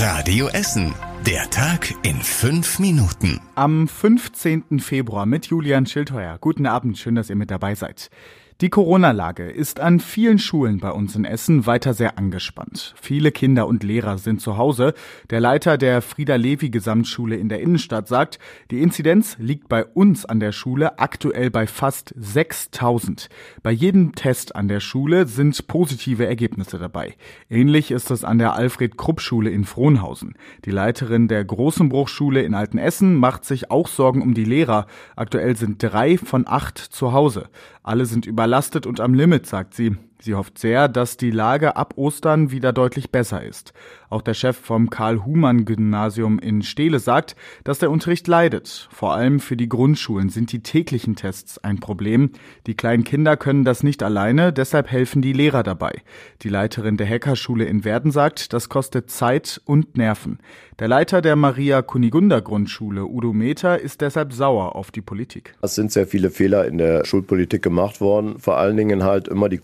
Radio Essen. Der Tag in fünf Minuten. Am 15. Februar mit Julian Schildheuer. Guten Abend, schön, dass ihr mit dabei seid. Die Corona-Lage ist an vielen Schulen bei uns in Essen weiter sehr angespannt. Viele Kinder und Lehrer sind zu Hause. Der Leiter der Frieda-Levi-Gesamtschule in der Innenstadt sagt, die Inzidenz liegt bei uns an der Schule aktuell bei fast 6000. Bei jedem Test an der Schule sind positive Ergebnisse dabei. Ähnlich ist es an der Alfred-Krupp-Schule in Frohnhausen. Die Leiterin der Großenbruchschule in Altenessen macht sich auch Sorgen um die Lehrer. Aktuell sind drei von acht zu Hause. Alle sind überlastet und am Limit, sagt sie. Sie hofft sehr, dass die Lage ab Ostern wieder deutlich besser ist. Auch der Chef vom Karl-Humann-Gymnasium in Steele sagt, dass der Unterricht leidet. Vor allem für die Grundschulen sind die täglichen Tests ein Problem. Die kleinen Kinder können das nicht alleine, deshalb helfen die Lehrer dabei. Die Leiterin der Hackerschule in Werden sagt, das kostet Zeit und Nerven. Der Leiter der Maria Kunigunda Grundschule, Udo Meter, ist deshalb sauer auf die Politik. Es sind sehr viele Fehler in der Schulpolitik gemacht worden. Vor allen Dingen halt immer die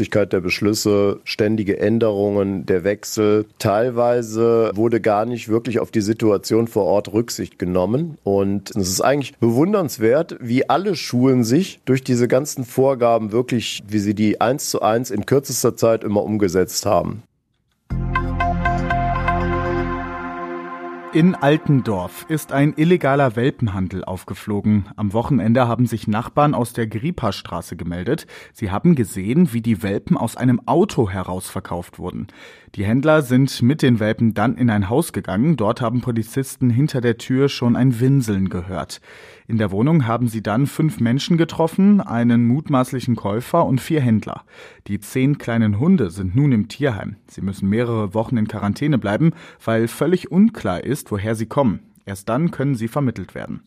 Kurzfristigkeit der Beschlüsse, ständige Änderungen, der Wechsel. Teilweise wurde gar nicht wirklich auf die Situation vor Ort Rücksicht genommen. Und es ist eigentlich bewundernswert, wie alle Schulen sich durch diese ganzen Vorgaben wirklich, wie sie die eins zu eins in kürzester Zeit immer umgesetzt haben. In Altendorf ist ein illegaler Welpenhandel aufgeflogen. Am Wochenende haben sich Nachbarn aus der Gripa-Straße gemeldet. Sie haben gesehen, wie die Welpen aus einem Auto herausverkauft wurden. Die Händler sind mit den Welpen dann in ein Haus gegangen. Dort haben Polizisten hinter der Tür schon ein Winseln gehört. In der Wohnung haben sie dann fünf Menschen getroffen, einen mutmaßlichen Käufer und vier Händler. Die zehn kleinen Hunde sind nun im Tierheim. Sie müssen mehrere Wochen in Quarantäne bleiben, weil völlig unklar ist, woher sie kommen. Erst dann können sie vermittelt werden.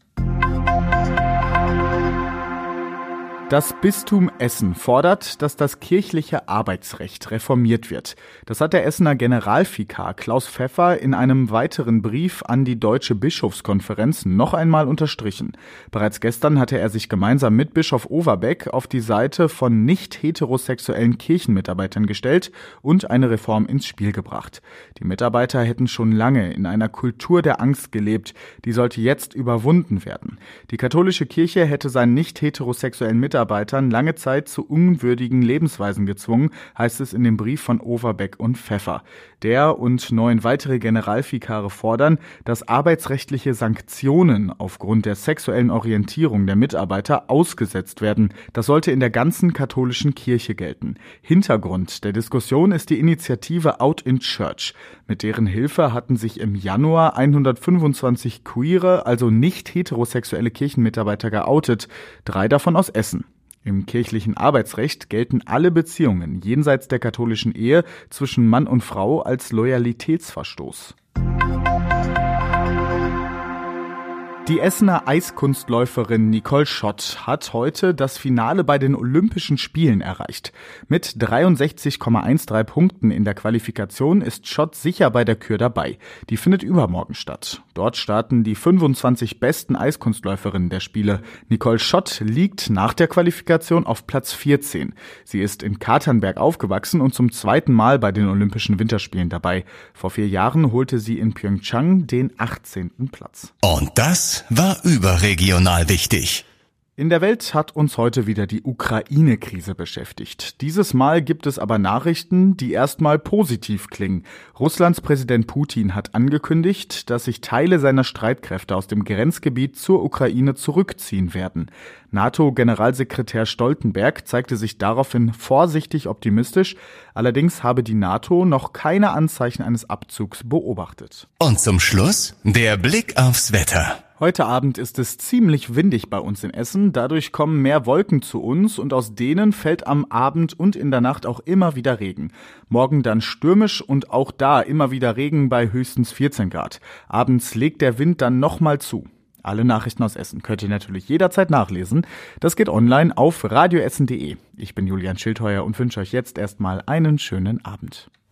Das Bistum Essen fordert, dass das kirchliche Arbeitsrecht reformiert wird. Das hat der Essener Generalvikar Klaus Pfeffer in einem weiteren Brief an die Deutsche Bischofskonferenz noch einmal unterstrichen. Bereits gestern hatte er sich gemeinsam mit Bischof Overbeck auf die Seite von nicht heterosexuellen Kirchenmitarbeitern gestellt und eine Reform ins Spiel gebracht. Die Mitarbeiter hätten schon lange in einer Kultur der Angst gelebt, die sollte jetzt überwunden werden. Die katholische Kirche hätte seinen nicht heterosexuellen Mitarbeitern Mitarbeitern lange Zeit zu unwürdigen Lebensweisen gezwungen, heißt es in dem Brief von Overbeck und Pfeffer. Der und neun weitere Generalvikare fordern, dass arbeitsrechtliche Sanktionen aufgrund der sexuellen Orientierung der Mitarbeiter ausgesetzt werden. Das sollte in der ganzen katholischen Kirche gelten. Hintergrund der Diskussion ist die Initiative Out in Church. Mit deren Hilfe hatten sich im Januar 125 queere, also nicht heterosexuelle Kirchenmitarbeiter geoutet, drei davon aus Essen. Im kirchlichen Arbeitsrecht gelten alle Beziehungen jenseits der katholischen Ehe zwischen Mann und Frau als Loyalitätsverstoß. Die Essener Eiskunstläuferin Nicole Schott hat heute das Finale bei den Olympischen Spielen erreicht. Mit 63,13 Punkten in der Qualifikation ist Schott sicher bei der Kür dabei. Die findet übermorgen statt. Dort starten die 25 besten Eiskunstläuferinnen der Spiele. Nicole Schott liegt nach der Qualifikation auf Platz 14. Sie ist in Katernberg aufgewachsen und zum zweiten Mal bei den Olympischen Winterspielen dabei. Vor vier Jahren holte sie in Pyeongchang den 18. Platz. Und das war überregional wichtig. In der Welt hat uns heute wieder die Ukraine-Krise beschäftigt. Dieses Mal gibt es aber Nachrichten, die erstmal positiv klingen. Russlands Präsident Putin hat angekündigt, dass sich Teile seiner Streitkräfte aus dem Grenzgebiet zur Ukraine zurückziehen werden. NATO-Generalsekretär Stoltenberg zeigte sich daraufhin vorsichtig optimistisch, allerdings habe die NATO noch keine Anzeichen eines Abzugs beobachtet. Und zum Schluss der Blick aufs Wetter. Heute Abend ist es ziemlich windig bei uns in Essen. Dadurch kommen mehr Wolken zu uns und aus denen fällt am Abend und in der Nacht auch immer wieder Regen. Morgen dann stürmisch und auch da immer wieder Regen bei höchstens 14 Grad. Abends legt der Wind dann nochmal zu. Alle Nachrichten aus Essen könnt ihr natürlich jederzeit nachlesen. Das geht online auf radioessen.de. Ich bin Julian Schildheuer und wünsche euch jetzt erstmal einen schönen Abend.